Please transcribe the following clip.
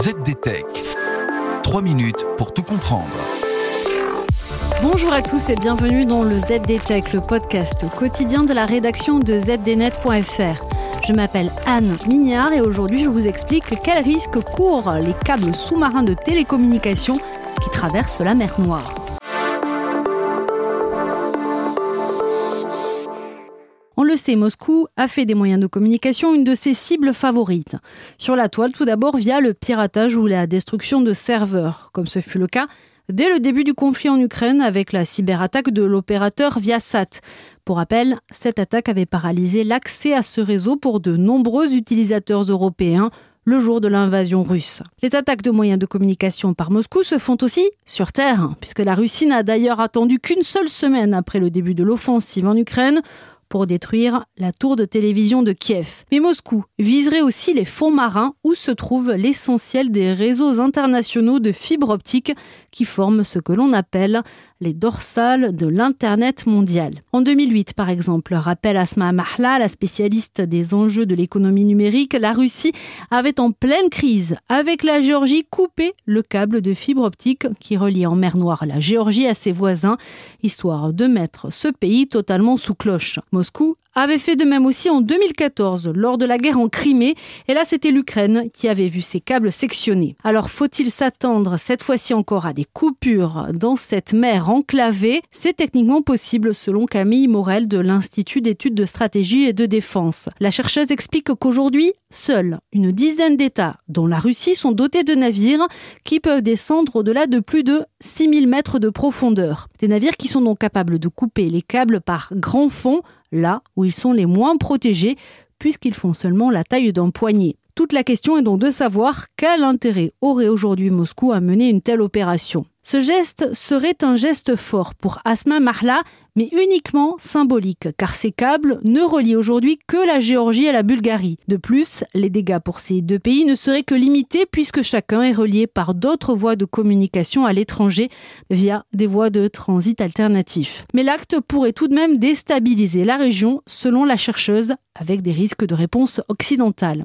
ZDTech. 3 minutes pour tout comprendre. Bonjour à tous et bienvenue dans le ZDTech, le podcast quotidien de la rédaction de zdnet.fr. Je m'appelle Anne Mignard et aujourd'hui je vous explique quels risques courent les câbles sous-marins de télécommunication qui traversent la mer Noire. On le sait, Moscou a fait des moyens de communication une de ses cibles favorites. Sur la toile, tout d'abord via le piratage ou la destruction de serveurs, comme ce fut le cas dès le début du conflit en Ukraine avec la cyberattaque de l'opérateur Viasat. Pour rappel, cette attaque avait paralysé l'accès à ce réseau pour de nombreux utilisateurs européens le jour de l'invasion russe. Les attaques de moyens de communication par Moscou se font aussi sur Terre, puisque la Russie n'a d'ailleurs attendu qu'une seule semaine après le début de l'offensive en Ukraine pour détruire la tour de télévision de Kiev. Mais Moscou viserait aussi les fonds marins où se trouve l'essentiel des réseaux internationaux de fibres optiques qui forment ce que l'on appelle les dorsales de l'Internet mondial. En 2008, par exemple, rappelle Asma Mahla, la spécialiste des enjeux de l'économie numérique, la Russie avait en pleine crise avec la Géorgie coupé le câble de fibre optique qui reliait en mer Noire la Géorgie à ses voisins, histoire de mettre ce pays totalement sous cloche. Moscou avait fait de même aussi en 2014 lors de la guerre en Crimée et là c'était l'Ukraine qui avait vu ses câbles sectionnés. Alors faut-il s'attendre cette fois-ci encore à des coupures dans cette mer C'est techniquement possible selon Camille Morel de l'Institut d'études de stratégie et de défense. La chercheuse explique qu'aujourd'hui, seuls une dizaine d'États, dont la Russie, sont dotés de navires qui peuvent descendre au-delà de plus de 6000 mètres de profondeur. Des navires qui sont donc capables de couper les câbles par grand fond là où ils sont les moins protégés, puisqu'ils font seulement la taille d'un poignet. Toute la question est donc de savoir quel intérêt aurait aujourd'hui Moscou à mener une telle opération. Ce geste serait un geste fort pour Asma Mahla, mais uniquement symbolique, car ces câbles ne relient aujourd'hui que la Géorgie et la Bulgarie. De plus, les dégâts pour ces deux pays ne seraient que limités puisque chacun est relié par d'autres voies de communication à l'étranger via des voies de transit alternatifs. Mais l'acte pourrait tout de même déstabiliser la région, selon la chercheuse, avec des risques de réponse occidentale.